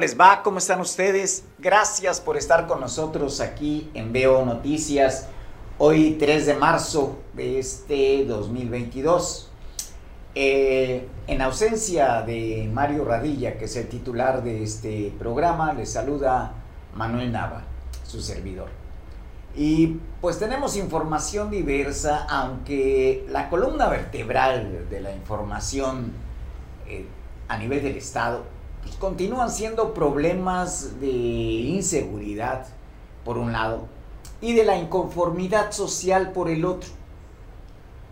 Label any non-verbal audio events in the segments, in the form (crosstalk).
les va? ¿Cómo están ustedes? Gracias por estar con nosotros aquí en Veo Noticias. Hoy 3 de marzo de este 2022. Eh, en ausencia de Mario Radilla, que es el titular de este programa, les saluda Manuel Nava, su servidor. Y pues tenemos información diversa, aunque la columna vertebral de la información eh, a nivel del Estado continúan siendo problemas de inseguridad, por un lado, y de la inconformidad social por el otro.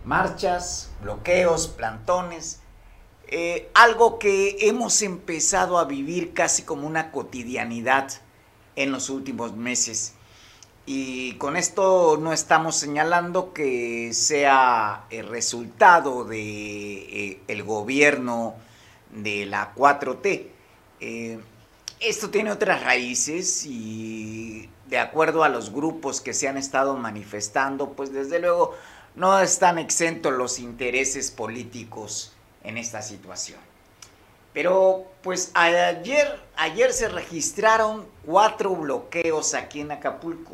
Marchas, bloqueos, plantones, eh, algo que hemos empezado a vivir casi como una cotidianidad en los últimos meses. Y con esto no estamos señalando que sea el resultado de eh, gobierno de la 4T. Eh, esto tiene otras raíces y de acuerdo a los grupos que se han estado manifestando, pues desde luego no están exentos los intereses políticos en esta situación. Pero pues ayer, ayer se registraron cuatro bloqueos aquí en Acapulco,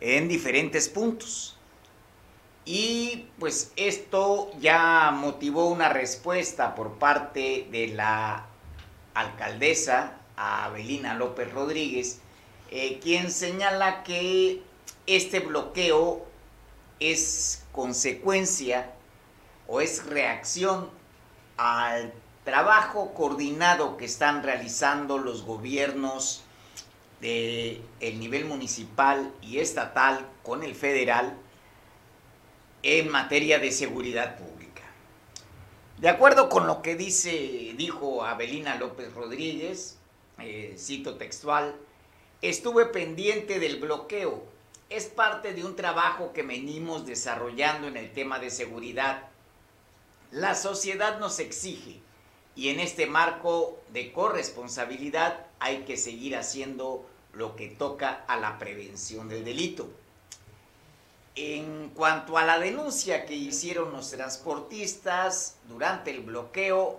en diferentes puntos. Y pues esto ya motivó una respuesta por parte de la alcaldesa Abelina López Rodríguez, eh, quien señala que este bloqueo es consecuencia o es reacción al trabajo coordinado que están realizando los gobiernos de el nivel municipal y estatal con el federal en materia de seguridad pública. De acuerdo con lo que dice, dijo Abelina López Rodríguez, eh, cito textual, estuve pendiente del bloqueo. Es parte de un trabajo que venimos desarrollando en el tema de seguridad. La sociedad nos exige y en este marco de corresponsabilidad hay que seguir haciendo lo que toca a la prevención del delito. En cuanto a la denuncia que hicieron los transportistas durante el bloqueo,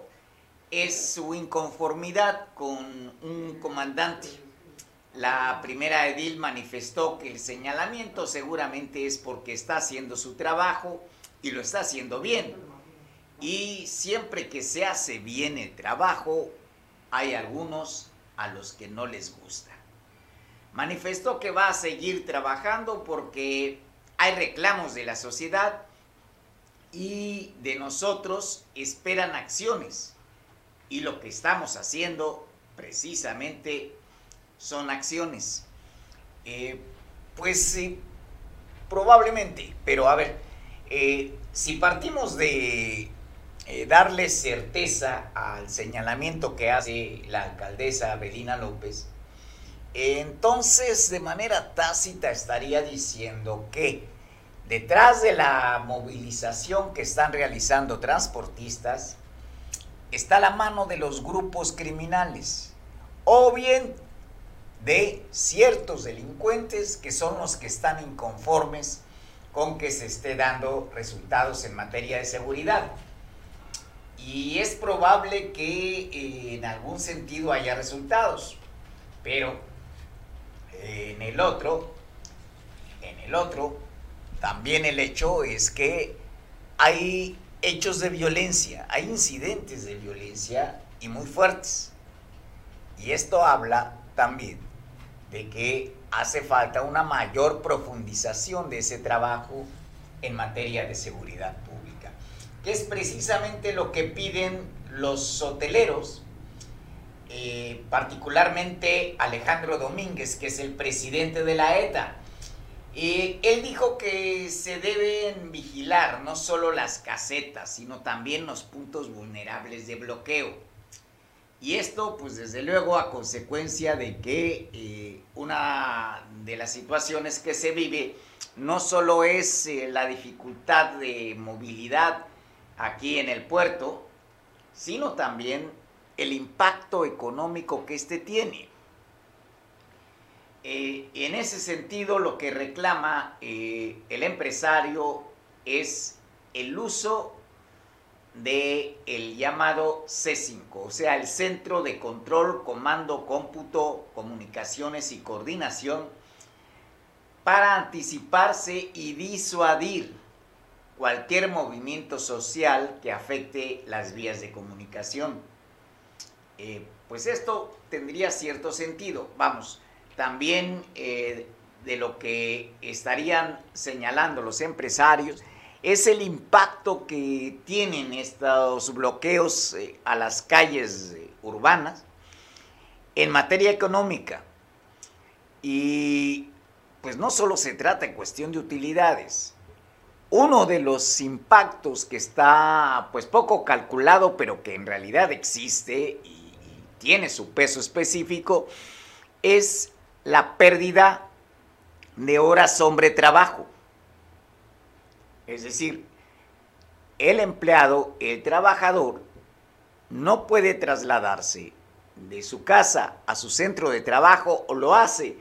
es su inconformidad con un comandante. La primera edil manifestó que el señalamiento seguramente es porque está haciendo su trabajo y lo está haciendo bien. Y siempre que se hace bien el trabajo, hay algunos a los que no les gusta. Manifestó que va a seguir trabajando porque hay reclamos de la sociedad y de nosotros esperan acciones. Y lo que estamos haciendo precisamente son acciones. Eh, pues probablemente, pero a ver, eh, si partimos de eh, darle certeza al señalamiento que hace la alcaldesa Belina López, entonces de manera tácita estaría diciendo que detrás de la movilización que están realizando transportistas está la mano de los grupos criminales o bien de ciertos delincuentes que son los que están inconformes con que se esté dando resultados en materia de seguridad. Y es probable que eh, en algún sentido haya resultados, pero en el otro, en el otro, también el hecho es que hay hechos de violencia, hay incidentes de violencia y muy fuertes. Y esto habla también de que hace falta una mayor profundización de ese trabajo en materia de seguridad pública, que es precisamente lo que piden los hoteleros eh, particularmente Alejandro Domínguez, que es el presidente de la ETA. Eh, él dijo que se deben vigilar no solo las casetas, sino también los puntos vulnerables de bloqueo. Y esto, pues desde luego, a consecuencia de que eh, una de las situaciones que se vive no solo es la dificultad de movilidad aquí en el puerto, sino también el impacto económico que éste tiene. Eh, en ese sentido, lo que reclama eh, el empresario es el uso de el llamado C5, o sea, el Centro de Control, Comando, Cómputo, Comunicaciones y Coordinación, para anticiparse y disuadir cualquier movimiento social que afecte las vías de comunicación. Eh, pues esto tendría cierto sentido. Vamos, también eh, de lo que estarían señalando los empresarios es el impacto que tienen estos bloqueos eh, a las calles urbanas en materia económica. Y pues no solo se trata en cuestión de utilidades. Uno de los impactos que está pues poco calculado, pero que en realidad existe tiene su peso específico, es la pérdida de horas hombre trabajo. Es decir, el empleado, el trabajador, no puede trasladarse de su casa a su centro de trabajo o lo hace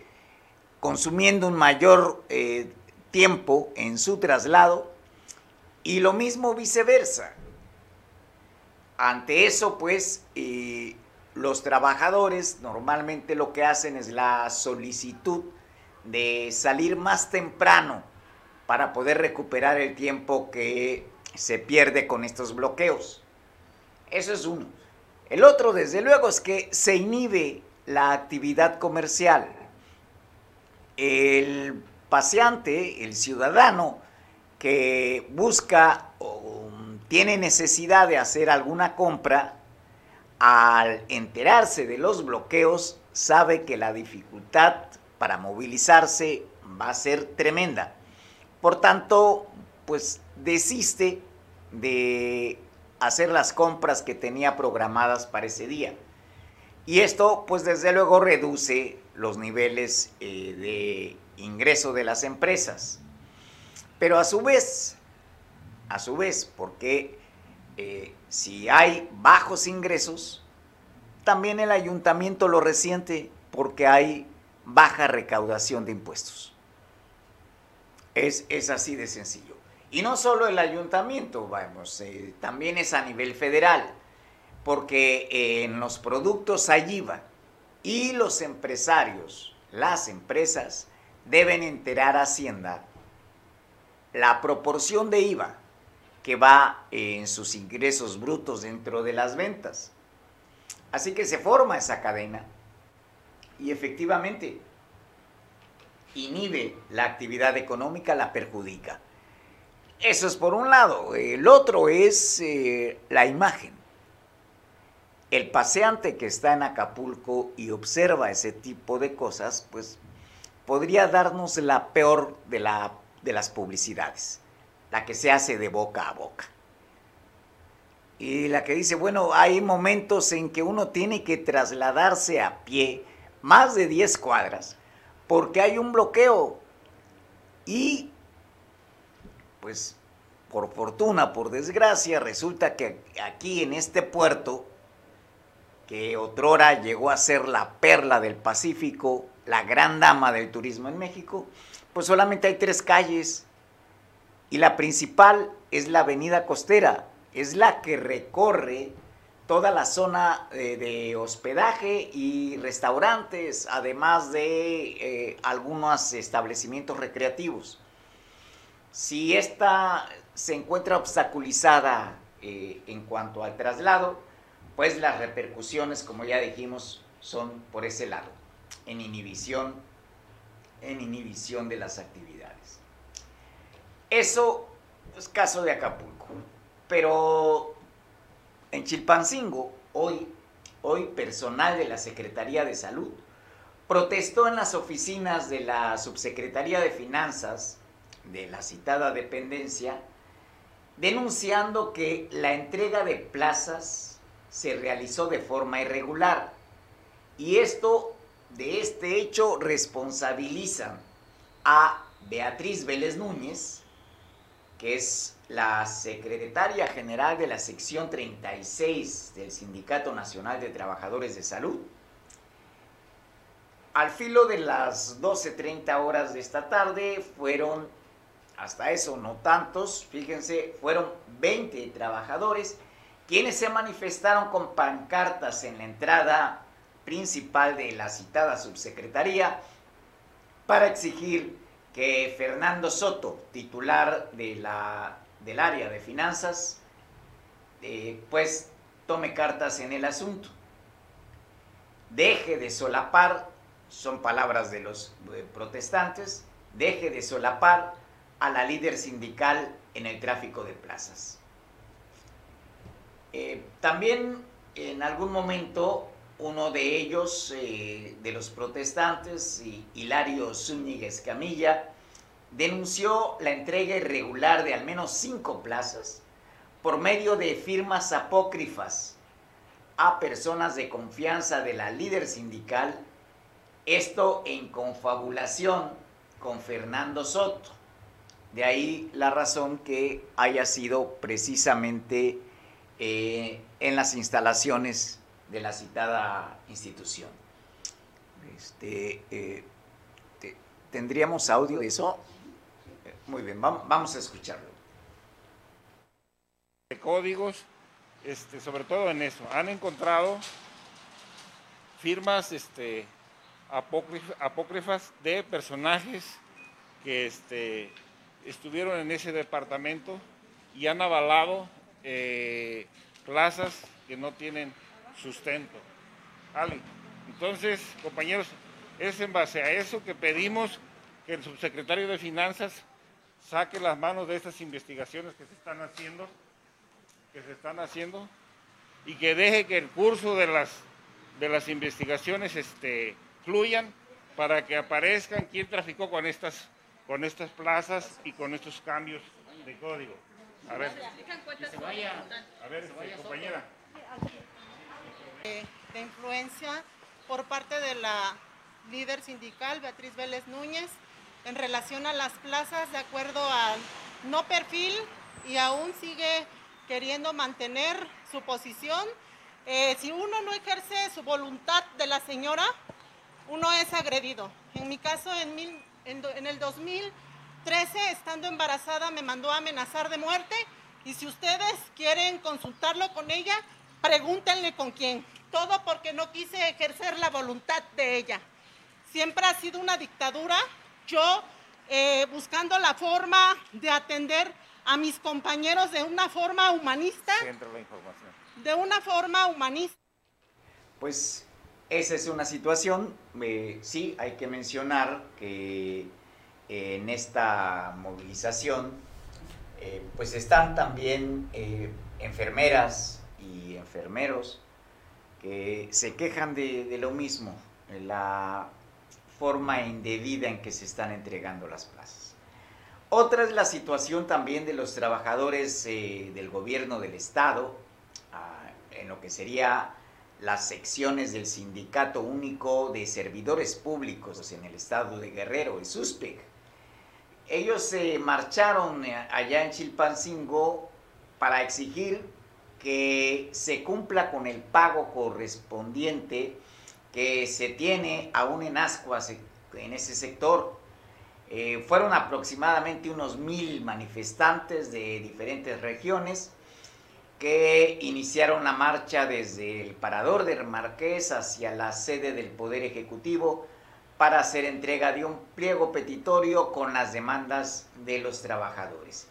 consumiendo un mayor eh, tiempo en su traslado y lo mismo viceversa. Ante eso, pues, eh, los trabajadores normalmente lo que hacen es la solicitud de salir más temprano para poder recuperar el tiempo que se pierde con estos bloqueos. Eso es uno. El otro, desde luego, es que se inhibe la actividad comercial. El paseante, el ciudadano que busca o tiene necesidad de hacer alguna compra, al enterarse de los bloqueos, sabe que la dificultad para movilizarse va a ser tremenda. Por tanto, pues desiste de hacer las compras que tenía programadas para ese día. Y esto, pues desde luego, reduce los niveles eh, de ingreso de las empresas. Pero a su vez, a su vez, porque eh, si hay bajos ingresos, también el ayuntamiento lo resiente porque hay baja recaudación de impuestos. Es, es así de sencillo. Y no solo el ayuntamiento, vamos, eh, también es a nivel federal, porque en los productos hay IVA y los empresarios, las empresas, deben enterar a Hacienda la proporción de IVA que va en sus ingresos brutos dentro de las ventas. Así que se forma esa cadena y efectivamente inhibe la actividad económica, la perjudica. Eso es por un lado. El otro es eh, la imagen. El paseante que está en Acapulco y observa ese tipo de cosas, pues podría darnos la peor de las publicidades, la que se hace de boca a boca. Y la que dice, bueno, hay momentos en que uno tiene que trasladarse a pie más de 10 cuadras porque hay un bloqueo. Y, pues, por fortuna, por desgracia, resulta que aquí en este puerto, que otrora llegó a ser la perla del Pacífico, la gran dama del turismo en México, pues solamente hay tres calles. Y la principal es la avenida costera, es la que recorre toda la zona eh, de hospedaje y restaurantes, además de eh, algunos establecimientos recreativos. Si esta se encuentra obstaculizada eh, en cuanto al traslado, pues las repercusiones, como ya dijimos, son por ese lado, en inhibición, en inhibición de las actividades. Eso es caso de Acapulco, pero en Chilpancingo, hoy, hoy personal de la Secretaría de Salud protestó en las oficinas de la Subsecretaría de Finanzas de la citada dependencia, denunciando que la entrega de plazas se realizó de forma irregular. Y esto, de este hecho, responsabilizan a Beatriz Vélez Núñez, que es la secretaria general de la sección 36 del Sindicato Nacional de Trabajadores de Salud, al filo de las 12.30 horas de esta tarde fueron, hasta eso no tantos, fíjense, fueron 20 trabajadores quienes se manifestaron con pancartas en la entrada principal de la citada subsecretaría para exigir que Fernando Soto, titular de la, del área de finanzas, eh, pues tome cartas en el asunto. Deje de solapar, son palabras de los protestantes, deje de solapar a la líder sindical en el tráfico de plazas. Eh, también en algún momento uno de ellos, eh, de los protestantes, Hilario Zúñiguez Camilla, denunció la entrega irregular de al menos cinco plazas por medio de firmas apócrifas a personas de confianza de la líder sindical, esto en confabulación con Fernando Soto. De ahí la razón que haya sido precisamente eh, en las instalaciones de la citada institución. Este, eh, ¿Tendríamos audio de eso? Muy bien, vamos a escucharlo. De códigos, este, sobre todo en eso, han encontrado firmas este, apócrifas de personajes que este, estuvieron en ese departamento y han avalado eh, plazas que no tienen sustento. Entonces, compañeros, es en base a eso que pedimos que el subsecretario de Finanzas saque las manos de estas investigaciones que se están haciendo, que se están haciendo, y que deje que el curso de las, de las investigaciones este, fluyan para que aparezcan quién traficó con estas, con estas plazas y con estos cambios de código. A ver, a ver, este, compañera de influencia por parte de la líder sindical Beatriz Vélez Núñez en relación a las plazas de acuerdo al no perfil y aún sigue queriendo mantener su posición. Eh, si uno no ejerce su voluntad de la señora, uno es agredido. En mi caso, en, en el 2013, estando embarazada, me mandó a amenazar de muerte y si ustedes quieren consultarlo con ella, pregúntenle con quién todo porque no quise ejercer la voluntad de ella. Siempre ha sido una dictadura, yo eh, buscando la forma de atender a mis compañeros de una forma humanista. La información. De una forma humanista. Pues esa es una situación, eh, sí, hay que mencionar que eh, en esta movilización pues están también enfermeras y enfermeros se quejan de, lo mismo, la forma indebida en que se están entregando las plazas. Otra es la situación también de los trabajadores eh, del gobierno del Estado, ah, en lo que sería las secciones del Sindicato Único de Servidores Públicos en el estado de Guerrero, el SUSPEC. Ellos se marcharon eh, allá en Chilpancingo para exigir que se cumpla con el pago correspondiente que se tiene aún en Ascuas, en ese sector. Eh, fueron aproximadamente unos mil manifestantes de diferentes regiones que iniciaron la marcha desde el parador de Marqués hacia la sede del Poder Ejecutivo para hacer entrega de un pliego petitorio con las demandas de los trabajadores.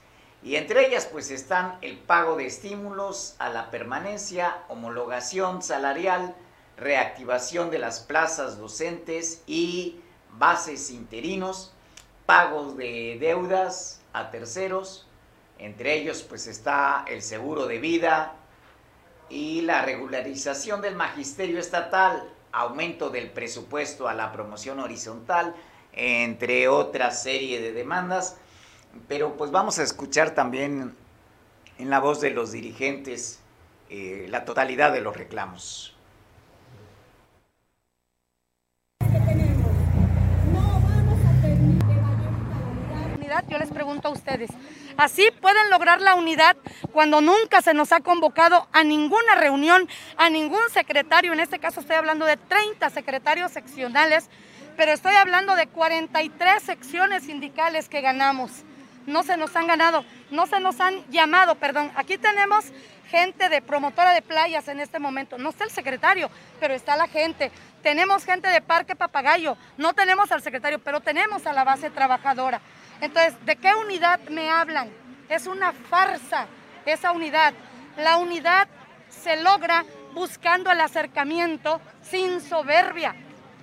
Y entre ellas pues están el pago de estímulos a la permanencia, homologación salarial, reactivación de las plazas docentes y bases interinos, pagos de deudas a terceros, entre ellos pues está el seguro de vida y la regularización del magisterio estatal, aumento del presupuesto a la promoción horizontal, entre otra serie de demandas pero pues vamos a escuchar también en la voz de los dirigentes eh, la totalidad de los reclamos. Yo les pregunto a ustedes, ¿así pueden lograr la unidad cuando nunca se nos ha convocado a ninguna reunión, a ningún secretario? En este caso estoy hablando de 30 secretarios seccionales, pero estoy hablando de 43 secciones sindicales que ganamos no se nos han ganado, no se nos han llamado, perdón. Aquí tenemos gente de promotora de playas en este momento. No está el secretario, pero está la gente. Tenemos gente de Parque Papagayo. No tenemos al secretario, pero tenemos a la base trabajadora. Entonces, ¿de qué unidad me hablan? Es una farsa esa unidad. La unidad se logra buscando el acercamiento sin soberbia,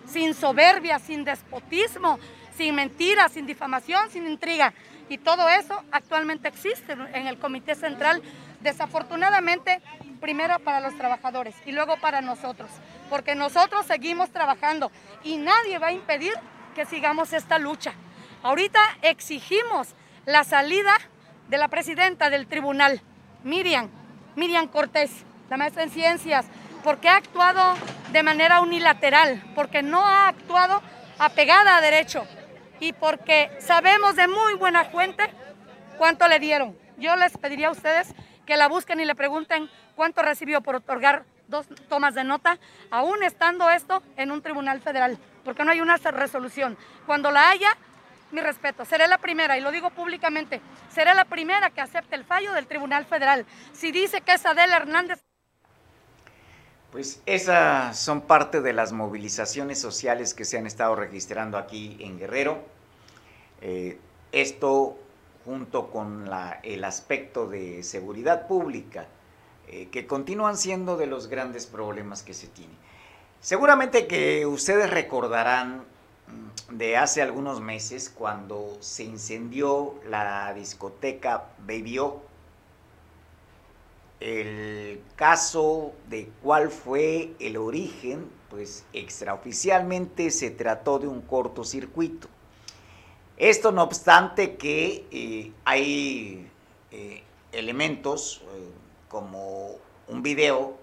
sin soberbia, sin despotismo, sin mentiras, sin difamación, sin intriga. Y todo eso actualmente existe en el Comité Central, desafortunadamente, primero para los trabajadores y luego para nosotros, porque nosotros seguimos trabajando y nadie va a impedir que sigamos esta lucha. Ahorita exigimos la salida de la presidenta del tribunal, Miriam, Miriam Cortés, la maestra en ciencias, porque ha actuado de manera unilateral, porque no ha actuado apegada a derecho y porque sabemos de muy buena fuente cuánto le dieron. Yo les pediría a ustedes que la busquen y le pregunten cuánto recibió por otorgar dos tomas de nota, aún estando esto en un tribunal federal, porque no hay una resolución. Cuando la haya, mi respeto, seré la primera, y lo digo públicamente, seré la primera que acepte el fallo del Tribunal Federal. Si dice que es Adela Hernández... Pues esas son parte de las movilizaciones sociales que se han estado registrando aquí en Guerrero. Eh, esto junto con el aspecto de seguridad pública, eh, que continúan siendo de los grandes problemas que se tienen. Seguramente que ustedes recordarán mm, de hace algunos meses cuando se incendió la discoteca Baby El caso de cuál fue el origen, pues extraoficialmente se trató de un cortocircuito. Esto no obstante que eh, hay eh, elementos eh, como un video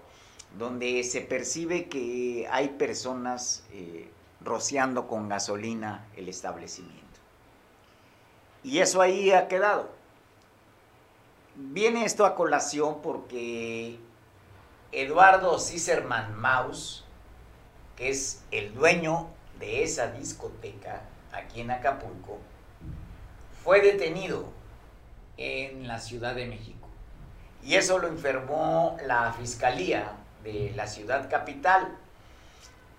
donde se percibe que hay personas rociando con gasolina el establecimiento. Y eso ahí ha quedado. Viene esto a colación porque Eduardo Cicerman Maus, que es el dueño de esa discoteca aquí en Acapulco, fue detenido en la Ciudad de México. Y eso lo enfermó la Fiscalía de la ciudad capital.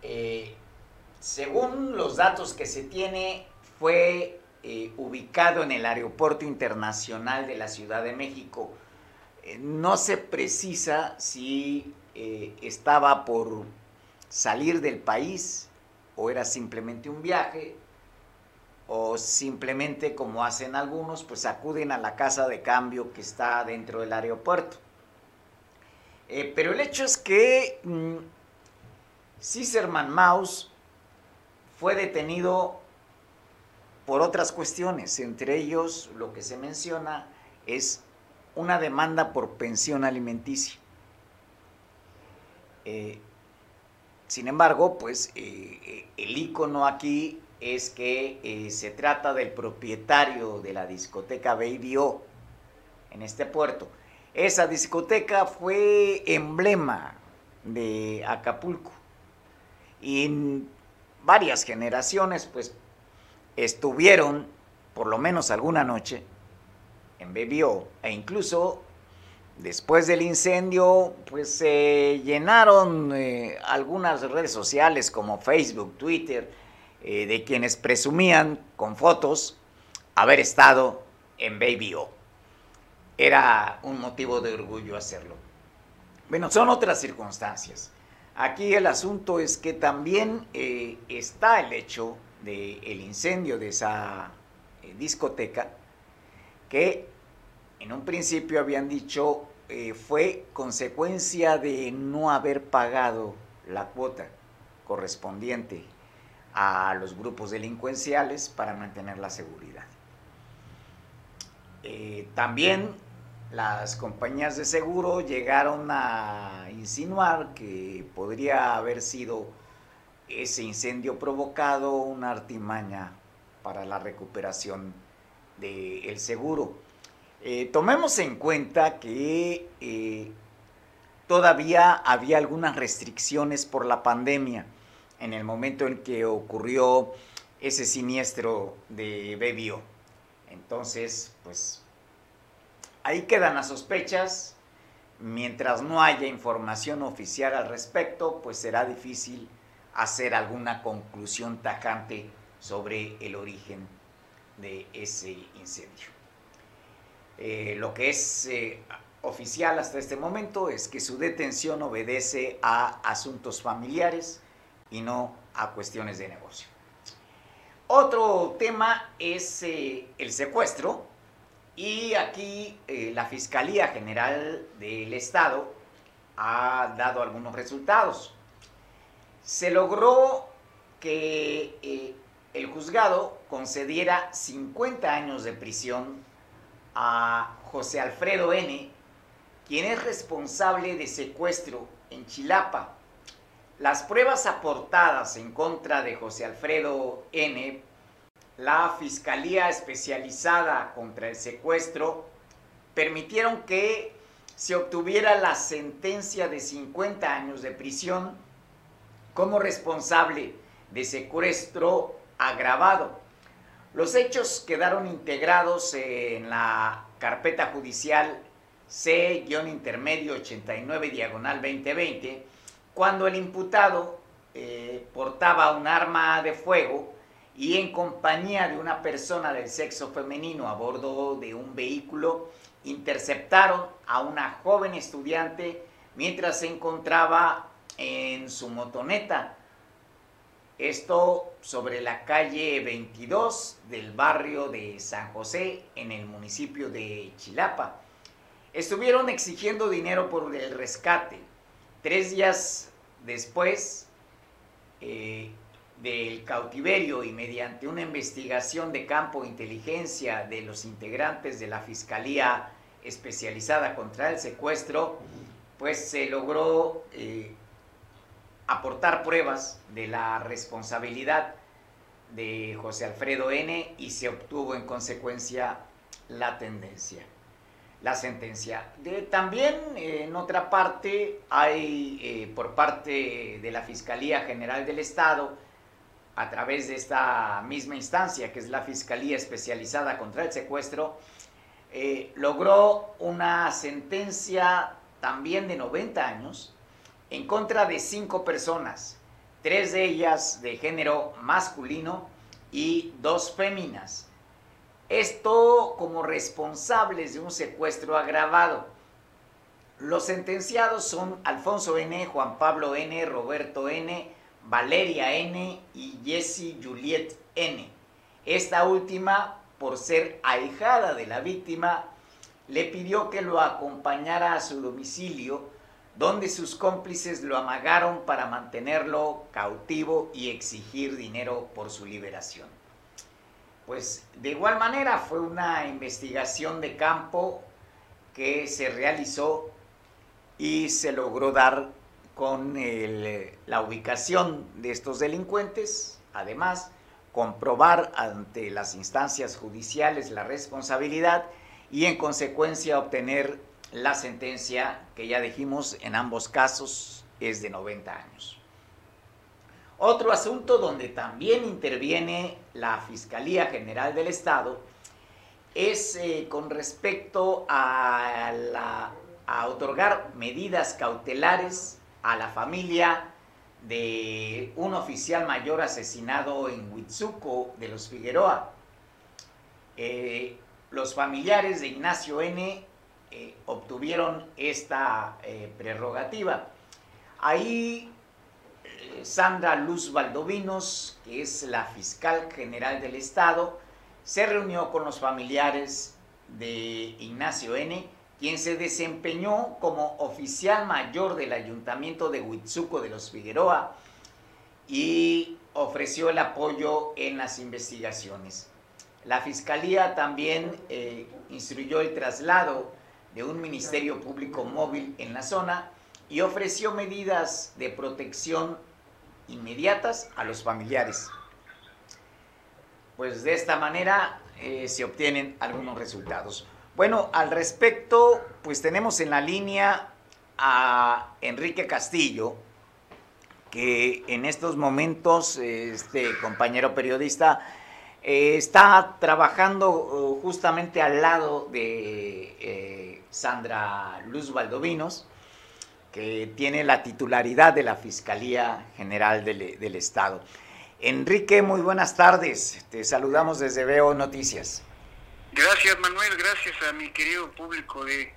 Eh, según los datos que se tiene, fue eh, ubicado en el Aeropuerto Internacional de la Ciudad de México. Eh, no se precisa si estaba por salir del país o era simplemente un viaje o simplemente como hacen algunos, pues acuden a la casa de cambio que está dentro del aeropuerto. Eh, pero el hecho es que mmm, Cicerman Maus fue detenido por otras cuestiones, entre ellos lo que se menciona es una demanda por pensión alimenticia. Eh, sin embargo, pues eh, el icono aquí es que eh, se trata del propietario de la discoteca Baby O en este puerto. Esa discoteca fue emblema de Acapulco y en varias generaciones pues estuvieron por lo menos alguna noche en Baby e incluso después del incendio pues se llenaron eh, algunas redes sociales como Facebook, Twitter, eh, de quienes presumían con fotos haber estado en Baby O. Era un motivo de orgullo hacerlo. Bueno, son otras circunstancias. Aquí el asunto es que también eh, está el hecho del incendio de esa eh, discoteca, que en un principio habían dicho fue consecuencia de no haber pagado la cuota correspondiente a los grupos delincuenciales para mantener la seguridad. Eh, también las compañías de seguro llegaron a insinuar que podría haber sido ese incendio provocado una artimaña para la recuperación del seguro. Eh, tomemos en cuenta que eh, todavía había algunas restricciones por la pandemia en el momento en que ocurrió ese siniestro de Bebio. Entonces, pues ahí quedan las sospechas. Mientras no haya información oficial al respecto, pues será difícil hacer alguna conclusión tajante sobre el origen de ese incendio. Eh, lo que es eh, oficial hasta este momento es que su detención obedece a asuntos familiares y no a cuestiones de negocio. Otro tema es eh, el secuestro y aquí la Fiscalía General del Estado ha dado algunos resultados. Se logró que el juzgado concediera 50 años de prisión a José Alfredo N., quien es responsable de secuestro en Chilapa. Las pruebas aportadas en contra de José Alfredo N., la Fiscalía Especializada contra el Secuestro, permitieron que se obtuviera la sentencia de 50 años de prisión como responsable de secuestro agravado. Los hechos quedaron integrados en la carpeta judicial C-intermedio 89 diagonal 2020, cuando el imputado eh, portaba un arma de fuego y en compañía de una persona del sexo femenino a bordo de un vehículo, interceptaron a una joven estudiante mientras se encontraba en su motoneta esto sobre la calle 22 del barrio de San José, en el municipio de Chilapa. Estuvieron exigiendo dinero por el rescate. Tres días después eh, del cautiverio y mediante una investigación de campo de inteligencia de los integrantes de la Fiscalía especializada contra el secuestro, pues se logró eh, aportar pruebas de la responsabilidad de José Alfredo N y se obtuvo en consecuencia la tendencia, la sentencia. También en otra parte hay eh, por parte de la Fiscalía General del Estado, a través de esta misma instancia que es la Fiscalía Especializada contra el Secuestro, eh, logró una sentencia también de 90 años en contra de cinco personas, tres de ellas de género masculino y dos féminas. Esto como responsables de un secuestro agravado. Los sentenciados son Alfonso N., Juan Pablo N., Roberto N., Valeria N. y Jessie Juliet N. Esta última, por ser ahijada de la víctima, le pidió que lo acompañara a su domicilio donde sus cómplices lo amagaron para mantenerlo cautivo y exigir dinero por su liberación. Pues de igual manera fue una investigación de campo que se realizó y se logró dar con la ubicación de estos delincuentes, además comprobar ante las instancias judiciales la responsabilidad y en consecuencia obtener la sentencia que ya dijimos en ambos casos es de 90 años. Otro asunto donde también interviene la Fiscalía General del Estado es eh, con respecto a, otorgar medidas cautelares a la familia de un oficial mayor asesinado en Huitzuco de los Figueroa. Eh, los familiares de Ignacio N eh, obtuvieron esta prerrogativa. Ahí Sandra Luz Valdovinos, que es la fiscal general del Estado, se reunió con los familiares de Ignacio N., quien se desempeñó como oficial mayor del ayuntamiento de Huitzuco de los Figueroa y ofreció el apoyo en las investigaciones. La fiscalía también instruyó el traslado de un Ministerio Público móvil en la zona y ofreció medidas de protección inmediatas a los familiares. Pues de esta manera eh, se obtienen algunos resultados. Bueno, al respecto, pues tenemos en la línea a Enrique Castillo, que en estos momentos, este compañero periodista, eh, está trabajando uh, justamente al lado de eh, Sandra Luz Valdovinos, que tiene la titularidad de la Fiscalía General del, del Estado. Enrique, muy buenas tardes. Te saludamos desde Veo Noticias. Gracias, Manuel. Gracias a mi querido público de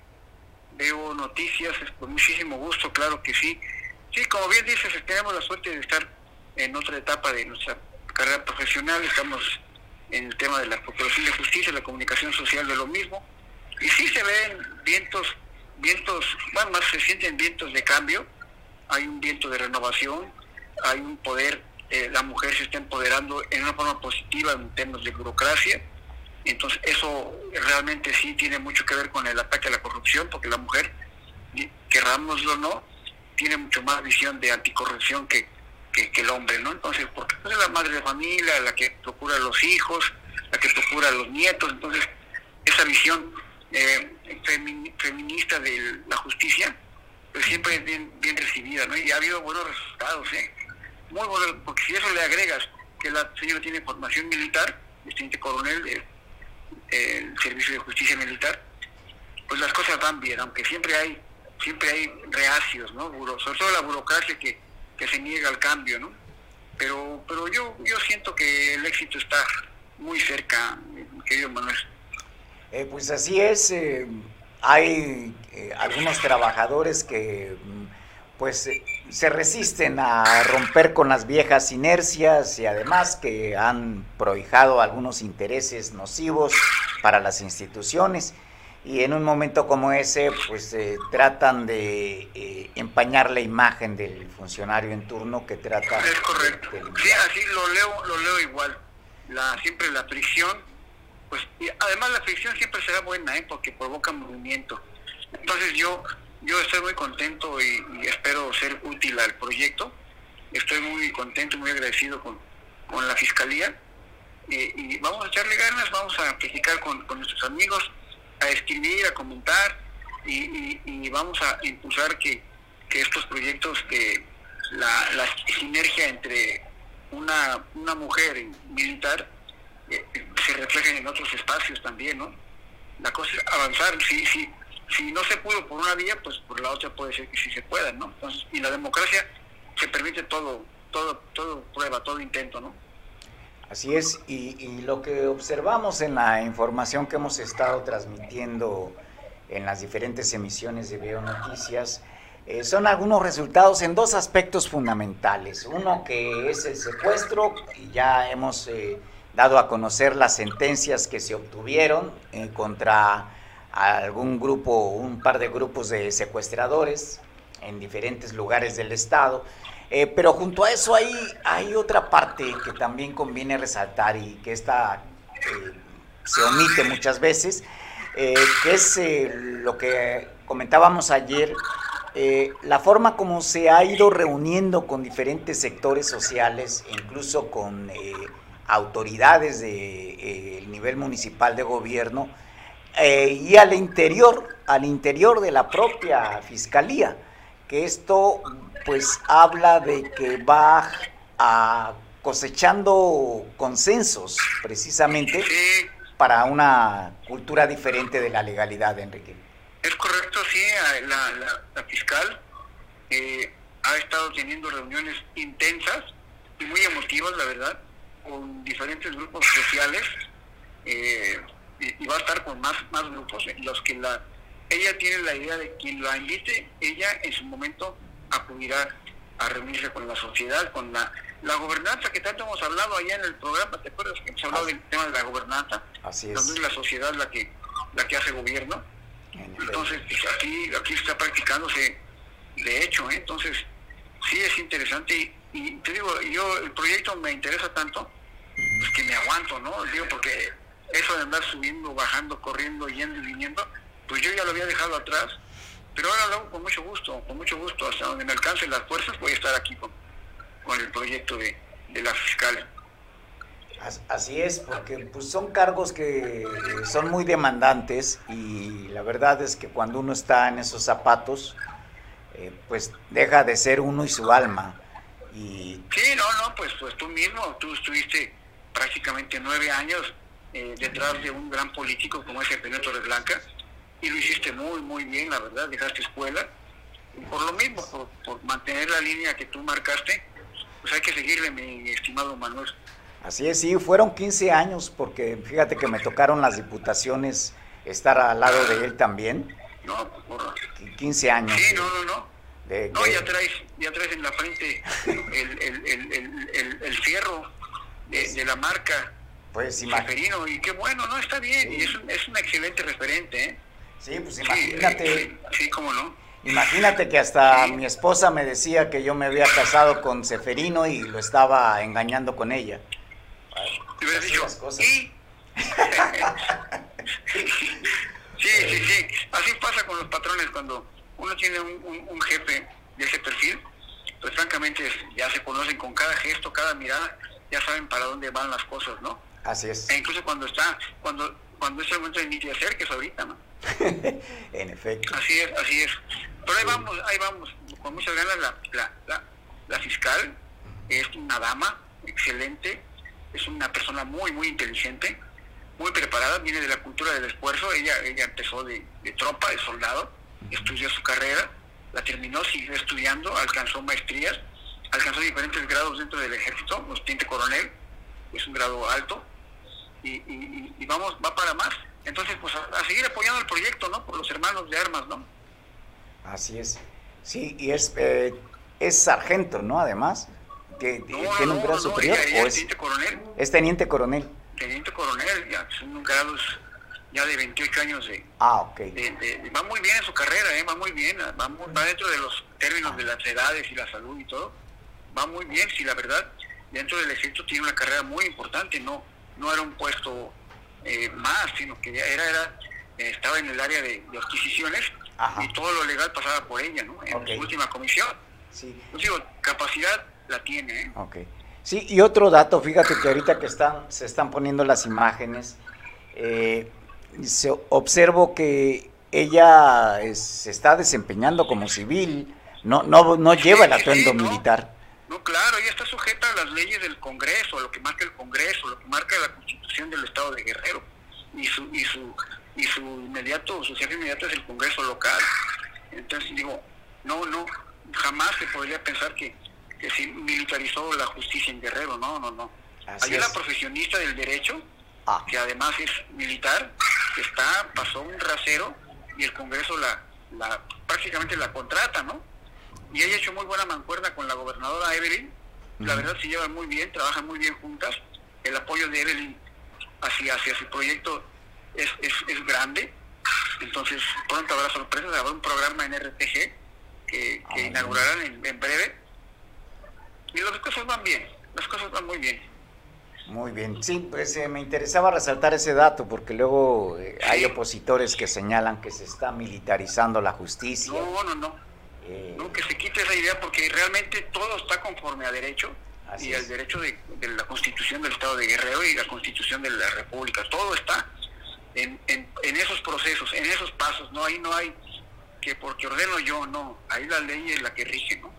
Veo Noticias. Con muchísimo gusto, claro que sí. Sí, como bien dices, tenemos la suerte de estar en otra etapa de nuestra carrera profesional. Estamos en el tema de la Procuración de Justicia, la comunicación social de lo mismo. Y sí se ven vientos, vientos, bueno, más se sienten vientos de cambio. Hay un viento de renovación, hay un poder eh, la mujer se está empoderando en una forma positiva en términos de burocracia. Entonces eso realmente sí tiene mucho que ver con el ataque a la corrupción, porque la mujer, querrámoslo o no, tiene mucho más visión de anticorrupción que, que, el hombre, ¿no? Entonces, porque es la madre de familia, la que procura a los hijos, la que procura a los nietos, entonces esa visión eh, feminista de la justicia, pues siempre es bien, bien recibida, ¿no? Y ha habido buenos resultados, ¿eh? muy bueno, porque si eso le agregas que la señora tiene formación militar, distinto coronel del Servicio de Justicia Militar, pues las cosas van bien, aunque siempre hay siempre hay reacios, ¿no? Sobre todo la burocracia que, que se niega al cambio, ¿no? Pero pero yo yo siento que el éxito está muy cerca, querido Manuel. Eh, pues así es, eh, hay eh, algunos trabajadores que mm, pues se resisten a romper con las viejas inercias y además que han prohijado algunos intereses nocivos para las instituciones. Y en un momento como ese pues eh, tratan de eh, empañar la imagen del funcionario en turno que trata es correcto. sí así lo leo lo leo igual. La siempre la fricción pues y además la fricción siempre será buena ¿eh? porque provoca movimiento entonces yo yo estoy muy contento y, espero ser útil al proyecto. Estoy muy contento, muy agradecido con, la Fiscalía. y vamos a echarle ganas, vamos a platicar con, nuestros amigos, a escribir, a comentar y, vamos a impulsar que, estos proyectos de la, sinergia entre una, una mujer militar se reflejen en otros espacios también, ¿no? La cosa es avanzar, sí, sí, si no se pudo por una vía, pues por la otra puede ser que sí se pueda, ¿no? Entonces, y la democracia se permite todo, todo, todo prueba, todo intento, ¿no? Así es, y, lo que observamos en la información que hemos estado transmitiendo en las diferentes emisiones de Veo Noticias, eh, son algunos resultados en dos aspectos fundamentales. Uno que es el secuestro, y ya hemos eh, dado a conocer las sentencias que se obtuvieron contra algún grupo, un par de grupos de secuestradores en diferentes lugares del estado. Eh, pero junto a eso hay, hay otra parte que también conviene resaltar y que esta eh, se omite muchas veces, eh, que es lo que comentábamos ayer, la forma como se ha ido reuniendo con diferentes sectores sociales, incluso con autoridades del nivel municipal de gobierno, eh, y al interior, al interior de la propia fiscalía, que esto pues habla de que va a cosechando consensos precisamente para una cultura diferente de la legalidad, Enrique. Es correcto, sí, la, fiscal eh, ha estado teniendo reuniones intensas y muy emotivas, la verdad, con diferentes grupos sociales. Eh, y, va a estar con más, más grupos en los que la ella tiene la idea de quien la invite, ella en su momento acudirá a reunirse con la sociedad, con la, la gobernanza que tanto hemos hablado allá en el programa, ¿te acuerdas que hemos hablado del tema de la gobernanza? Así es. Donde es la sociedad la que, la que hace gobierno. Entonces, pues, aquí, aquí está practicándose de hecho, ¿eh? entonces sí es interesante y, te digo, yo el proyecto me interesa tanto, pues que me aguanto, ¿no? Digo, porque eso de andar subiendo, bajando, corriendo, yendo y viniendo, pues yo ya lo había dejado atrás, pero ahora lo hago con mucho gusto, con mucho gusto, hasta donde me alcancen las fuerzas voy a estar aquí con, con el proyecto de, la fiscal. Así es, porque pues son cargos que son muy demandantes y la verdad es que cuando uno está en esos zapatos, eh, pues deja de ser uno y su alma. Y... Sí, no, no, pues, pues tú mismo, tú estuviste prácticamente nueve años eh, detrás de un gran político como ese Peña Torres Blanca y lo hiciste muy, muy bien, la verdad, dejaste escuela. por lo mismo, por, por mantener la línea que tú marcaste, pues hay que seguirle, mi estimado Manuel. Así es, sí, fueron 15 años, porque fíjate que me tocaron las diputaciones estar al lado de él también. No, por... 15 años. Sí, no, no, no. no, ya traes, ya traes en la frente el, el, el, el fierro de, la marca. Pues imagínate. Y qué bueno, no, está bien. Y es un, es un excelente referente, ¿eh? Sí, pues imagínate. Sí, cómo no. Imagínate que hasta mi esposa me decía que yo me había casado con Seferino y lo estaba engañando con ella. Te hubiera dicho, ¿y? (laughs) sí, sí, sí. Así pasa con los patrones cuando uno tiene un, un, jefe de ese perfil, pues francamente ya se conocen con cada gesto, cada mirada, ya saben para dónde van las cosas, ¿no? Así es. E incluso cuando está, cuando, cuando es el momento de iniciar, que es ahorita, ¿no? (laughs) en efecto. Así es, así es. Pero ahí vamos, ahí vamos, con muchas ganas la, la, la, la fiscal es una dama excelente, es una persona muy, muy inteligente, muy preparada, viene de la cultura del esfuerzo, ella, ella empezó de, tropa, de soldado, estudió su carrera, la terminó, siguió estudiando, alcanzó maestrías, alcanzó diferentes grados dentro del ejército, los teniente coronel, es un grado alto, y, y, vamos, va para más. Entonces, pues a, seguir apoyando el proyecto, ¿no? Por los hermanos de armas, ¿no? Así es. Sí, y es, eh, es sargento, ¿no? Además que tiene un grado superior o es teniente coronel. Es teniente coronel. Teniente coronel, ya son grados ya de 28 años de, ah, ok. va muy bien en su carrera, ¿eh? va muy bien, va, va dentro de los términos de las edades y la salud y todo, va muy bien, sí, la verdad, dentro del ejército tiene una carrera muy importante, no no era un puesto eh, más, sino que ya era, era eh, estaba en el área de, adquisiciones y todo lo legal pasaba por ella, ¿no? En su última comisión. Sí. Pues digo, capacidad la tiene. ¿eh? Okay. Sí, y otro dato, fíjate que ahorita que están, se están poniendo las imágenes, eh, se, observo que ella se está desempeñando como civil, no, no, no lleva el atuendo militar. No, claro, ella está sujeta a las leyes del Congreso, a lo que marca el Congreso, lo que marca la Constitución del Estado de Guerrero. Y su, y su, y su inmediato, su jefe inmediato es el Congreso local. Entonces digo, no, no, jamás se podría pensar que que se militarizó la justicia en Guerrero, no, no, no. Hay una profesionista del derecho, ah. que además es militar, que está, pasó un rasero y el Congreso la, la prácticamente la contrata, ¿no? Y ella ha hecho muy buena mancuerna con la gobernadora Evelyn, la verdad se llevan muy bien, trabajan muy bien juntas, el apoyo de Evelyn hacia, hacia su proyecto es, es, es grande, entonces pronto habrá sorpresas, habrá un programa en RTG que, que inaugurarán en, en breve. Y las cosas van bien, las cosas van muy bien. Muy bien, sí, pues eh, me interesaba resaltar ese dato porque luego eh, hay opositores que señalan que se está militarizando la justicia. No, no, no. Eh, no, que se quite esa idea porque realmente todo está conforme a derecho y al derecho de, la constitución del Estado de Guerrero y la constitución de la República. Todo está en, en, en esos procesos, en esos pasos. No, ahí no hay que porque ordeno yo, no. Ahí la ley es la que rige, ¿no?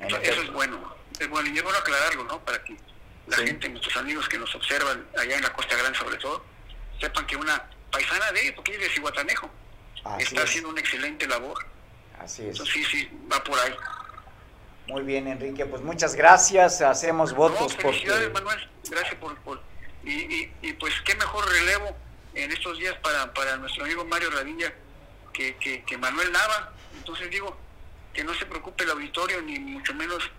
Eso, es bueno, es bueno y es bueno aclararlo, ¿no? Para que la gente, nuestros amigos que nos observan allá en la Costa Grande sobre todo, sepan que una paisana de porque es de Cihuatanejo, está haciendo una excelente labor. Así es. sí, sí, va por ahí. Muy bien, Enrique, pues muchas gracias, hacemos votos. No, felicidades, Manuel, gracias por... por y, y, pues qué mejor relevo en estos días para, para nuestro amigo Mario Radilla que, que, que Manuel Nava. Entonces digo, que no se preocupe el auditorio ni mucho menos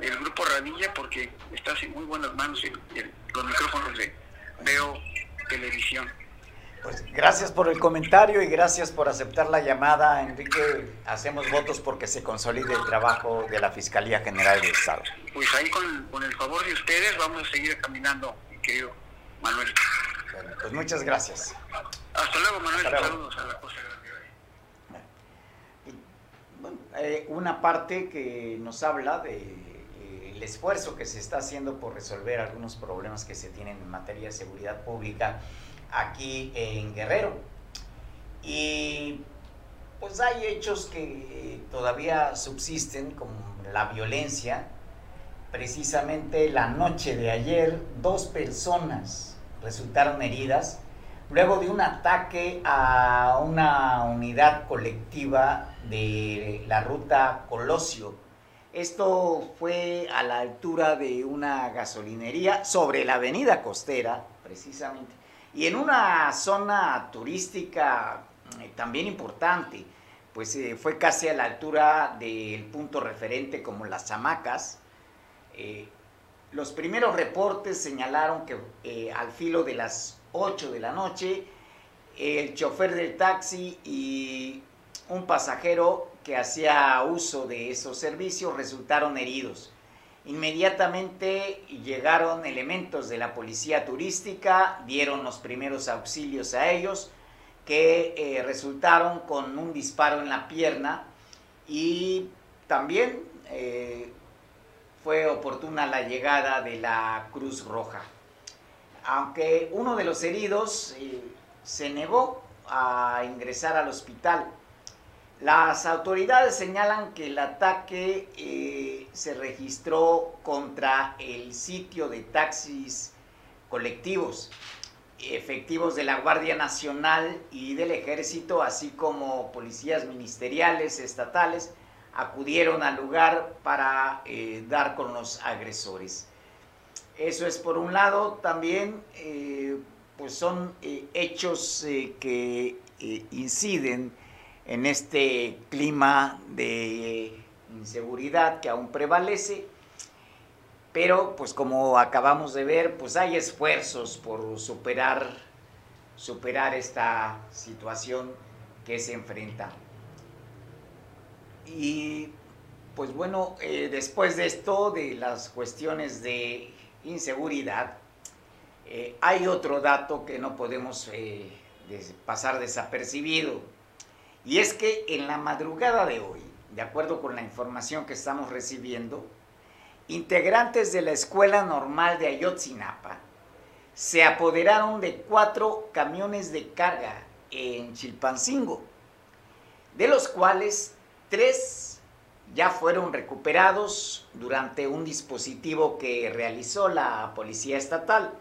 el grupo Radilla porque está en muy buenas manos los micrófonos de Veo Televisión. Pues gracias por el comentario y gracias por aceptar la llamada, Enrique. Hacemos votos porque se consolide el trabajo de la Fiscalía General del Estado. Pues ahí con, con el favor de ustedes vamos a seguir caminando, querido Manuel. pues muchas gracias. Hasta luego, Manuel. Saludos a la cosa. Eh, una parte que nos habla de eh, el esfuerzo que se está haciendo por resolver algunos problemas que se tienen en materia de seguridad pública aquí en Guerrero. Y pues hay hechos que todavía subsisten, como la violencia, precisamente la noche de ayer, dos personas resultaron heridas luego de un ataque a una unidad colectiva de la ruta Colosio. Esto fue a la altura de una gasolinería sobre la avenida costera, precisamente, y en una zona turística eh, también importante, pues eh, fue casi a la altura del punto referente como las hamacas. Eh, los primeros reportes señalaron que al filo de las 8 de la noche, el chofer del taxi y un pasajero que hacía uso de esos servicios resultaron heridos. Inmediatamente llegaron elementos de la policía turística, dieron los primeros auxilios a ellos, que eh, resultaron con un disparo en la pierna y también eh, fue oportuna la llegada de la Cruz Roja. Aunque uno de los heridos eh, se negó a ingresar al hospital, las autoridades señalan que el ataque eh, se registró contra el sitio de taxis colectivos, efectivos de la Guardia Nacional y del Ejército, así como policías ministeriales, estatales, acudieron al lugar para eh, dar con los agresores. Eso es por un lado, también eh, pues son hechos que inciden en este clima de inseguridad que aún prevalece, pero pues como acabamos de ver, pues hay esfuerzos por superar, superar esta situación que se enfrenta. Y pues bueno, eh, después de esto, de las cuestiones de inseguridad, eh, hay otro dato que no podemos eh, pasar desapercibido y es que en la madrugada de hoy, de acuerdo con la información que estamos recibiendo, integrantes de la Escuela Normal de Ayotzinapa se apoderaron de cuatro camiones de carga en Chilpancingo, de los cuales tres ya fueron recuperados durante un dispositivo que realizó la Policía Estatal.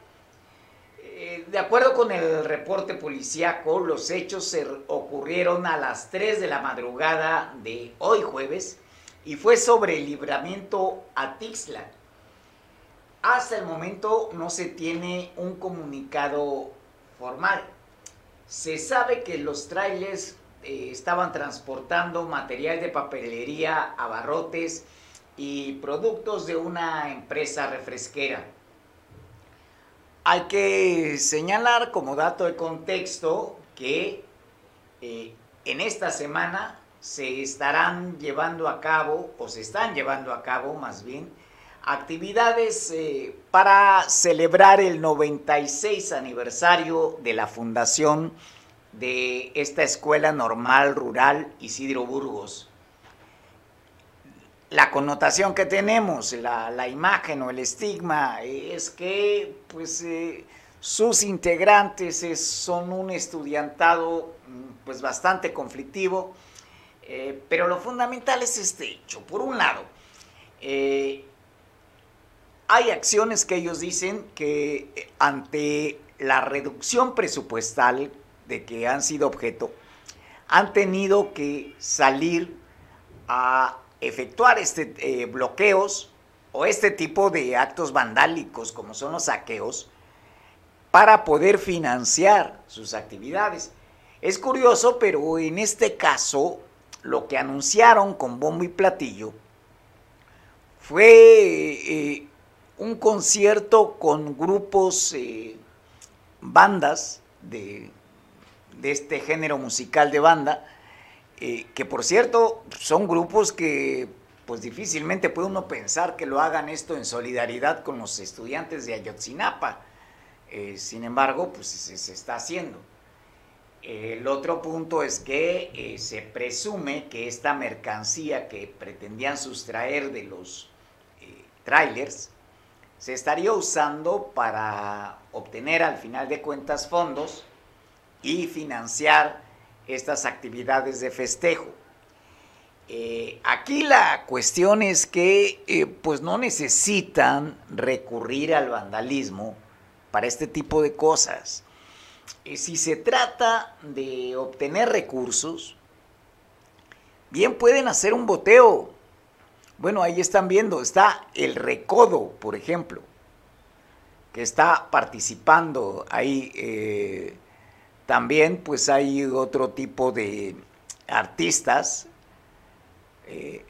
Eh, de acuerdo con el reporte policíaco, los hechos se ocurrieron a las 3 de la madrugada de hoy jueves y fue sobre el libramiento a Tixla. Hasta el momento no se tiene un comunicado formal. Se sabe que los trailers eh, estaban transportando material de papelería, abarrotes y productos de una empresa refresquera. Hay que señalar como dato de contexto que eh, en esta semana se estarán llevando a cabo, o se están llevando a cabo más bien, actividades eh, para celebrar el 96 aniversario de la fundación de esta Escuela Normal Rural Isidro Burgos la connotación que tenemos, la, imagen o el estigma es que pues, eh, sus integrantes son un estudiantado mm, pues, bastante conflictivo, eh, pero lo fundamental es este hecho. Por un lado, eh, hay acciones que ellos dicen que ante la reducción presupuestal de que han sido objeto, han tenido que salir a efectuar este eh, bloqueos o este tipo de actos vandálicos como son los saqueos para poder financiar sus actividades. Es curioso, pero en este caso lo que anunciaron con bombo y platillo fue eh, un concierto con grupos, eh, bandas de, de este género musical de banda, eh, que por cierto son grupos que pues difícilmente puede uno pensar que lo hagan esto en solidaridad con los estudiantes de Ayotzinapa. Eh, sin embargo, pues se, está haciendo. El otro punto es que eh, se presume que esta mercancía que pretendían sustraer de los trailers se estaría usando para obtener al final de cuentas fondos y financiar estas actividades de festejo. Eh, aquí la cuestión es que eh, pues no necesitan recurrir al vandalismo para este tipo de cosas. Eh, si se trata de obtener recursos, bien pueden hacer un boteo. Bueno, ahí están viendo, está el Recodo, por ejemplo, que está participando ahí. También pues hay otro tipo de artistas eh,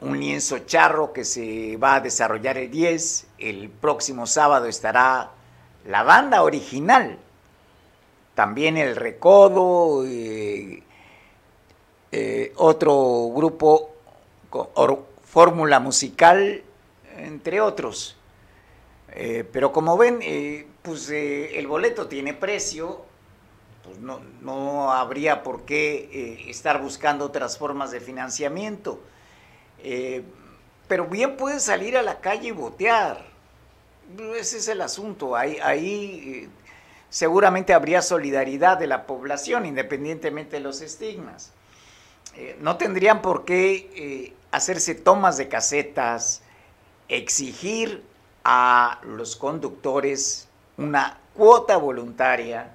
un lienzo charro que se va a desarrollar el 10. El próximo sábado estará la banda original. También el Recodo, eh, eh, otro grupo, fórmula musical, entre otros. pero como ven, pues el boleto tiene precio, pues no, habría por qué eh, estar buscando otras formas de financiamiento. Eh, pero bien puede salir a la calle y botear. Ese es el asunto. Ahí, ahí eh, seguramente habría solidaridad de la población, independientemente de los estigmas. no tendrían por qué hacerse tomas de casetas, exigir a los conductores una cuota voluntaria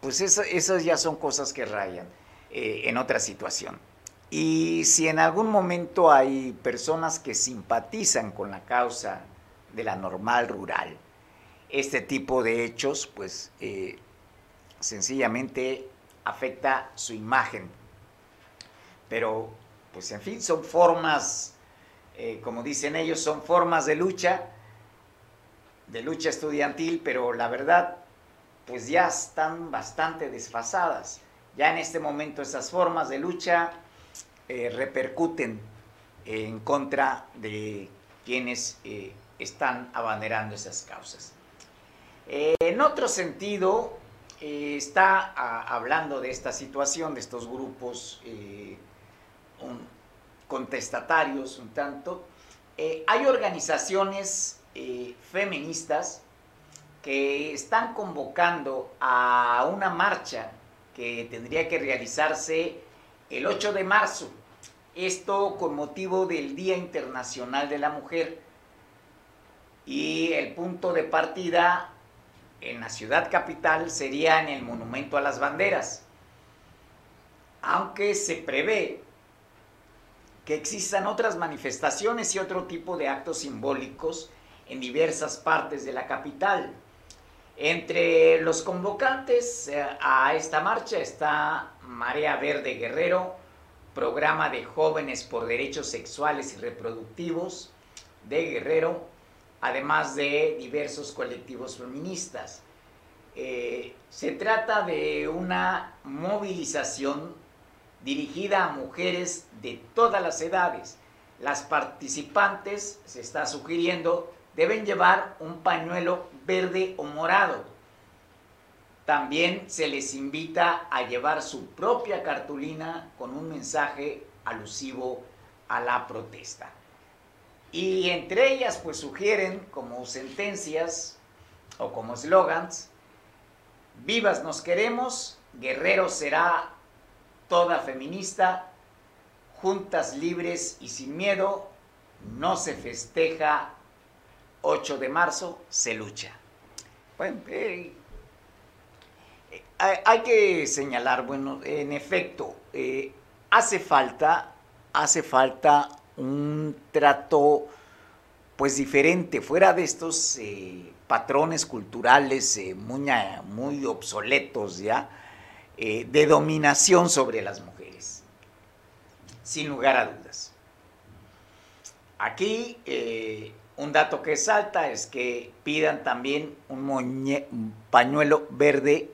pues esas ya son cosas que rayan eh, en otra situación. Y si en algún momento hay personas que simpatizan con la causa de la normal rural, este tipo de hechos, pues eh, sencillamente afecta su imagen. Pero, pues en fin, son formas, eh, como dicen ellos, son formas de lucha, de lucha estudiantil, pero la verdad pues ya están bastante desfasadas. Ya en este momento esas formas de lucha eh, repercuten en contra de quienes eh, están abanderando esas causas. Eh, en otro sentido, está hablando de esta situación, de estos grupos contestatarios un tanto. hay organizaciones feministas que están convocando a una marcha que tendría que realizarse el 8 de marzo. Esto con motivo del Día Internacional de la Mujer. Y el punto de partida en la ciudad capital sería en el Monumento a las Banderas. Aunque se prevé que existan otras manifestaciones y otro tipo de actos simbólicos en diversas partes de la capital. Entre los convocantes eh, a esta marcha está Marea Verde Guerrero, programa de jóvenes por derechos sexuales y reproductivos de Guerrero, además de diversos colectivos feministas. Eh, se trata de una movilización dirigida a mujeres de todas las edades. Las participantes, se está sugiriendo, deben llevar un pañuelo verde o morado. También se les invita a llevar su propia cartulina con un mensaje alusivo a la protesta. Y entre ellas pues sugieren como sentencias o como slogans, vivas nos queremos, guerrero será toda feminista, juntas libres y sin miedo, no se festeja 8 de marzo se lucha. Bueno, eh, eh, hay que señalar, bueno, en efecto, eh, hace falta, hace falta un trato pues diferente, fuera de estos patrones culturales muy, muy, obsoletos ya, de dominación sobre las mujeres, sin lugar a dudas. Aquí un dato que salta es que pidan también un, pañuelo verde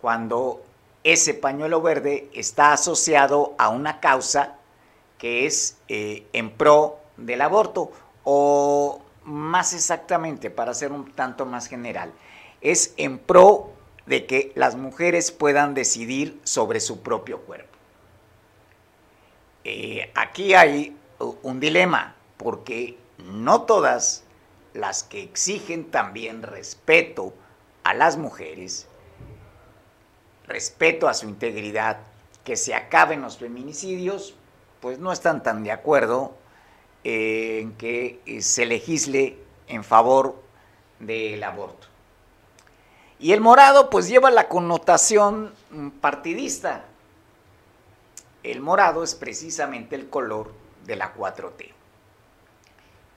cuando ese pañuelo verde está asociado a una causa que es eh, en pro del aborto o más exactamente, para ser un tanto más general, es en pro de que las mujeres puedan decidir sobre su propio cuerpo. Eh, aquí hay un dilema, porque no todas las que exigen también respeto a las mujeres, respeto a su integridad, que se acaben los feminicidios, pues no están tan de acuerdo eh, en que eh, se legisle en favor del aborto. Y el morado pues lleva la connotación mm, partidista. El morado es precisamente el color de la 4T.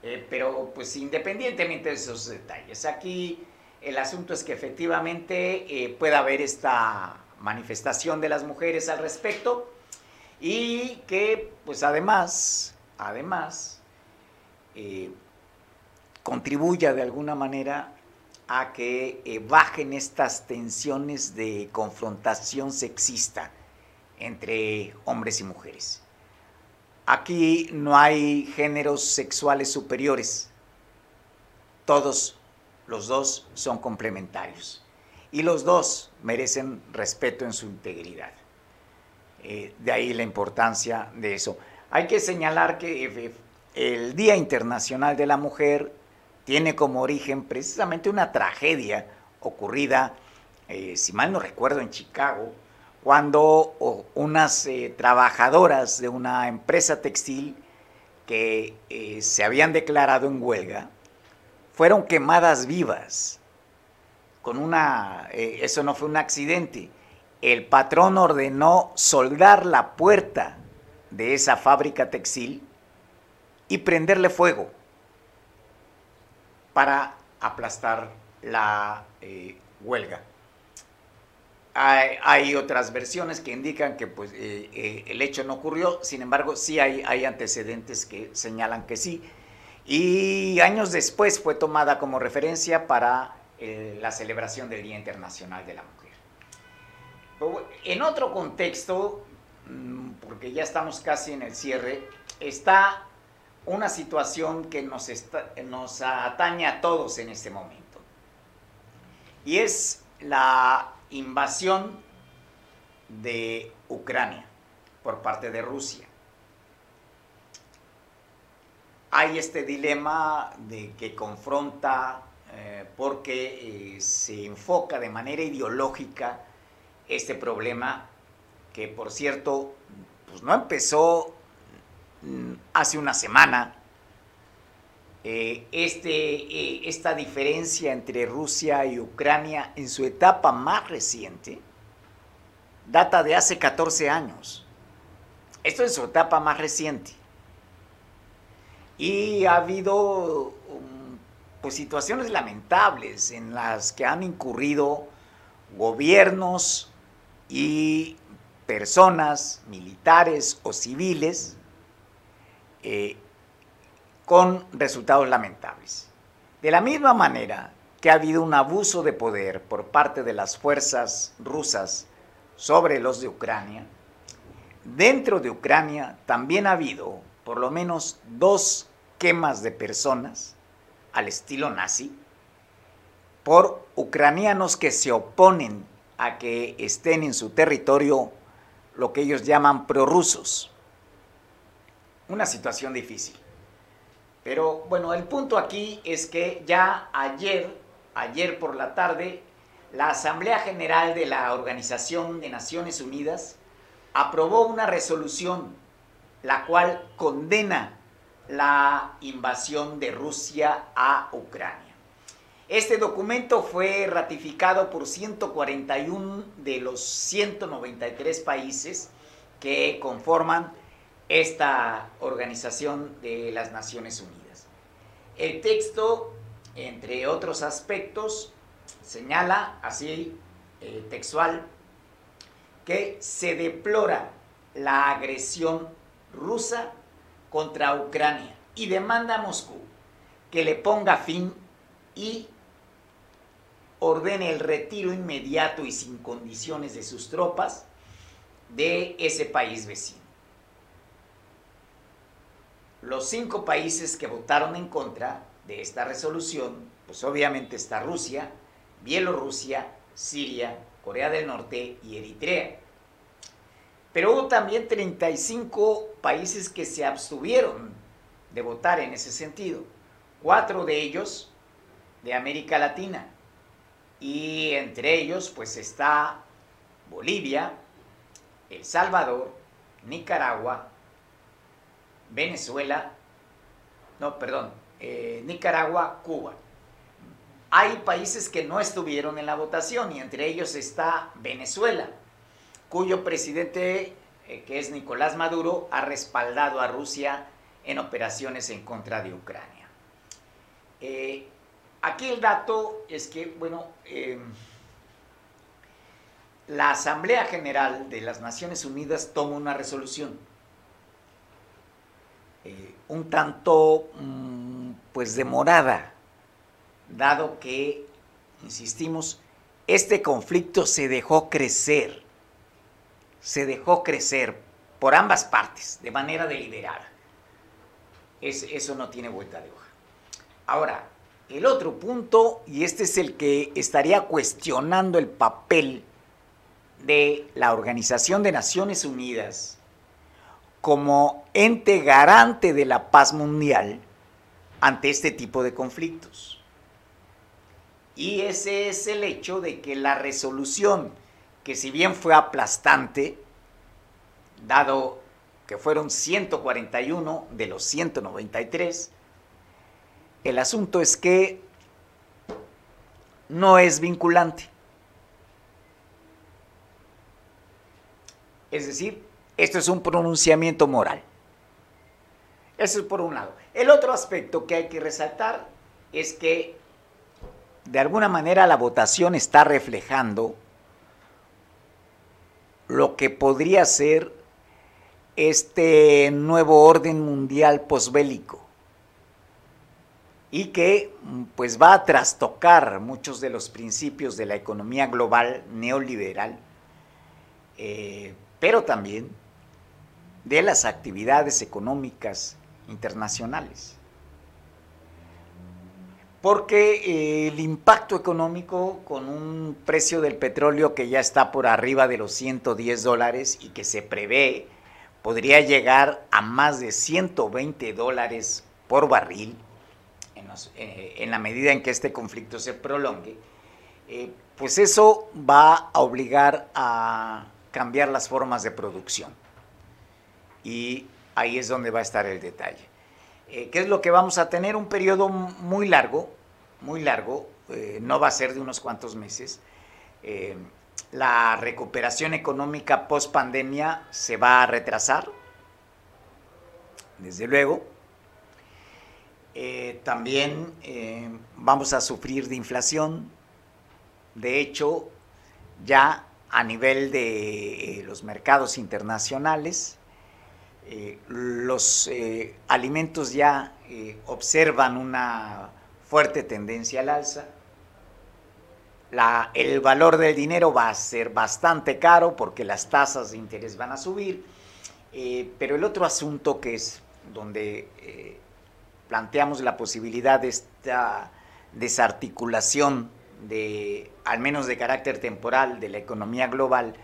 Eh, pero pues independientemente de esos detalles, aquí el asunto es que efectivamente eh, pueda haber esta manifestación de las mujeres al respecto y que pues además, además, eh, contribuya de alguna manera a que eh, bajen estas tensiones de confrontación sexista entre hombres y mujeres. Aquí no hay géneros sexuales superiores. Todos los dos son complementarios. Y los dos merecen respeto en su integridad. Eh, de ahí la importancia de eso. Hay que señalar que eh, el Día Internacional de la Mujer tiene como origen precisamente una tragedia ocurrida, eh, si mal no recuerdo, en Chicago, cuando unas eh, trabajadoras de una empresa textil que eh, se habían declarado en huelga fueron quemadas vivas. Con una, eso no fue un accidente. El patrón ordenó soldar la puerta de esa fábrica textil y prenderle fuego para aplastar la eh, huelga. Hay, otras versiones que indican que pues, eh, eh, el hecho no ocurrió, sin embargo sí hay, hay antecedentes que señalan que sí. Y años después fue tomada como referencia para la celebración del Día Internacional de la Mujer. En otro contexto, mm, porque ya estamos casi en el cierre, está una situación que nos, nos atañe a todos en este momento. Y es la invasión de Ucrania por parte de Rusia. Hay este dilema de que confronta eh, porque eh, se enfoca de manera ideológica este problema que por cierto pues no empezó Mm, hace una semana, eh, este, eh, esta diferencia entre Rusia y Ucrania en su etapa más reciente data de hace 14 años. Esto es su etapa más reciente. Y ha habido um, pues, situaciones lamentables en las que han incurrido gobiernos y personas militares o civiles eh, con resultados lamentables. De la misma manera que ha habido un abuso de poder por parte de las fuerzas rusas sobre los de Ucrania, dentro de Ucrania también ha habido por lo menos dos quemas de personas al estilo nazi por ucranianos que se oponen a que estén en su territorio lo que ellos llaman prorrusos una situación difícil. Pero bueno, el punto aquí es que ya ayer, ayer por la tarde, la Asamblea General de la Organización de Naciones Unidas aprobó una resolución la cual condena la invasión de Rusia a Ucrania. Este documento fue ratificado por 141 de los 193 países que conforman esta organización de las Naciones Unidas. El texto, entre otros aspectos, señala así eh, textual que se deplora la agresión rusa contra Ucrania y demanda a Moscú que le ponga fin y ordene el retiro inmediato y sin condiciones de sus tropas de ese país vecino los cinco países que votaron en contra de esta resolución, pues obviamente está Rusia, Bielorrusia, Siria, Corea del Norte y Eritrea. Pero hubo también 35 países que se abstuvieron de votar en ese sentido. Cuatro de ellos de América Latina. Y entre ellos pues está Bolivia, El Salvador, Nicaragua, Venezuela, no, perdón, eh, Nicaragua, Cuba. Hay países que no estuvieron en la votación y entre ellos está Venezuela, cuyo presidente, eh, que es Nicolás Maduro, ha respaldado a Rusia en operaciones en contra de Ucrania. Eh, aquí el dato es que, bueno, em, la Asamblea General de las Naciones Unidas toma una resolución eh, un tanto mm, pues demorada, dado que, insistimos, este conflicto se dejó crecer, se dejó crecer por ambas partes, de manera deliberada. eso no tiene vuelta de hoja. Ahora, el otro punto, y este es el que estaría cuestionando el papel de la Organización de Naciones Unidas como ente garante de la paz mundial ante este tipo de conflictos. Y ese es el hecho de que la resolución, que si bien fue aplastante, dado que fueron 141 de los 193, el asunto es que no es vinculante. Es decir, esto es un pronunciamiento moral. Eso es por un lado. El otro aspecto que hay que resaltar es que de alguna manera la votación está reflejando lo que podría ser este nuevo orden mundial posbélico y que pues va a trastocar muchos de los principios de la economía global neoliberal, eh, pero también de las actividades económicas internacionales. Porque eh, el impacto económico con un precio del petróleo que ya está por arriba de los 110 dólares y que se prevé podría llegar a más de 120 dólares por barril eh, en, la medida en que este conflicto se prolongue, eh, pues eso va a obligar a cambiar las formas de producción y ahí es donde va a estar el detalle. Eh, ¿Qué es lo que vamos a tener? Un periodo muy largo, muy largo, eh, no va a ser de unos cuantos meses. Eh, la recuperación económica post pandemia se va a retrasar, desde luego. también vamos a sufrir de inflación. De hecho, ya a nivel de los mercados internacionales, eh, los eh, alimentos ya eh, observan una fuerte tendencia al alza. el valor del dinero va a ser bastante caro porque las tasas de interés van a subir. pero el otro asunto que es donde planteamos la posibilidad de esta desarticulación de, al menos de carácter temporal, de la economía global,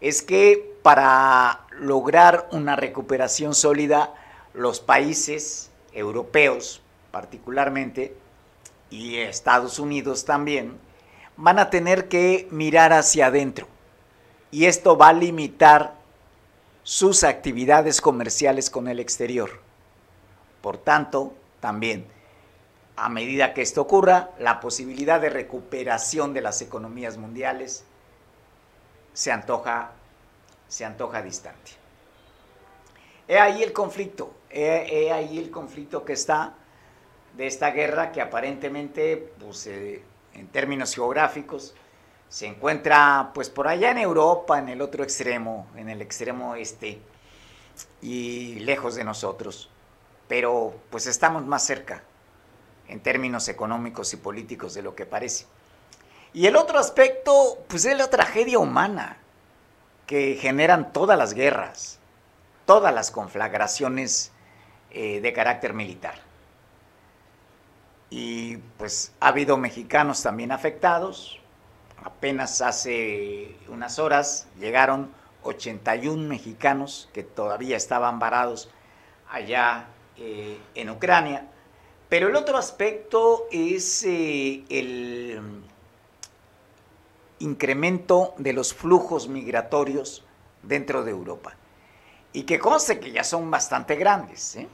es que para lograr una recuperación sólida, los países europeos particularmente y Estados Unidos también van a tener que mirar hacia adentro y esto va a limitar sus actividades comerciales con el exterior. Por tanto, también, a medida que esto ocurra, la posibilidad de recuperación de las economías mundiales se antoja, se antoja distante. He ahí el conflicto, he, ahí el conflicto que está de esta guerra que aparentemente, pues, eh, en términos geográficos, se encuentra pues por allá en Europa, en el otro extremo, en el extremo este, y lejos de nosotros. Pero pues estamos más cerca en términos económicos y políticos de lo que parece. Y el otro aspecto, pues es la tragedia humana que generan todas las guerras, todas las conflagraciones eh, de carácter militar. Y pues ha habido mexicanos también afectados. Apenas hace unas horas llegaron 81 mexicanos que todavía estaban varados allá eh, en Ucrania. Pero el otro aspecto es eh, el incremento de los flujos migratorios dentro de Europa. Y que conste que ya son bastante grandes. ¿eh?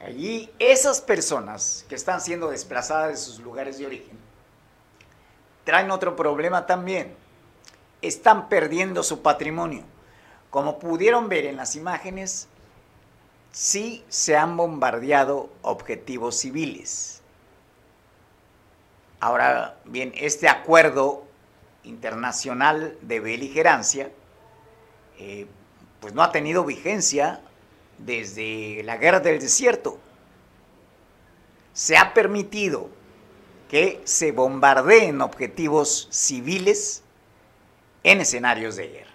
Allí esas personas que están siendo desplazadas de sus lugares de origen traen otro problema también. Están perdiendo su patrimonio. Como pudieron ver en las imágenes, sí se han bombardeado objetivos civiles. Ahora bien, este acuerdo internacional de beligerancia, eh, pues no ha tenido vigencia desde la guerra del desierto. Se ha permitido que se bombardeen objetivos civiles en escenarios de guerra.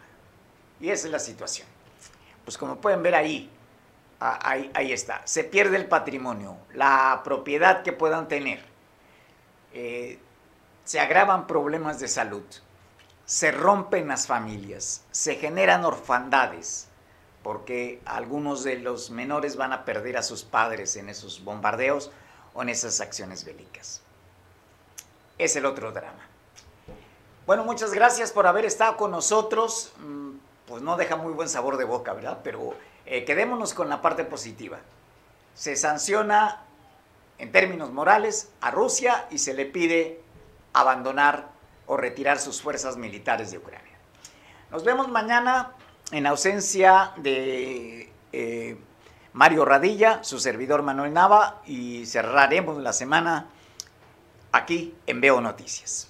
Y esa es la situación. Pues como pueden ver ahí, ahí, ahí está, se pierde el patrimonio, la propiedad que puedan tener. Eh, se agravan problemas de salud, se rompen las familias, se generan orfandades, porque algunos de los menores van a perder a sus padres en esos bombardeos o en esas acciones bélicas. Es el otro drama. Bueno, muchas gracias por haber estado con nosotros. Mm, pues no deja muy buen sabor de boca, ¿verdad? Pero eh, quedémonos con la parte positiva. Se sanciona en términos morales a Rusia y se le pide abandonar o retirar sus fuerzas militares de Ucrania. Nos vemos mañana en ausencia de eh, Mario Radilla, su servidor Manuel Nava, y cerraremos la semana aquí en Veo Noticias.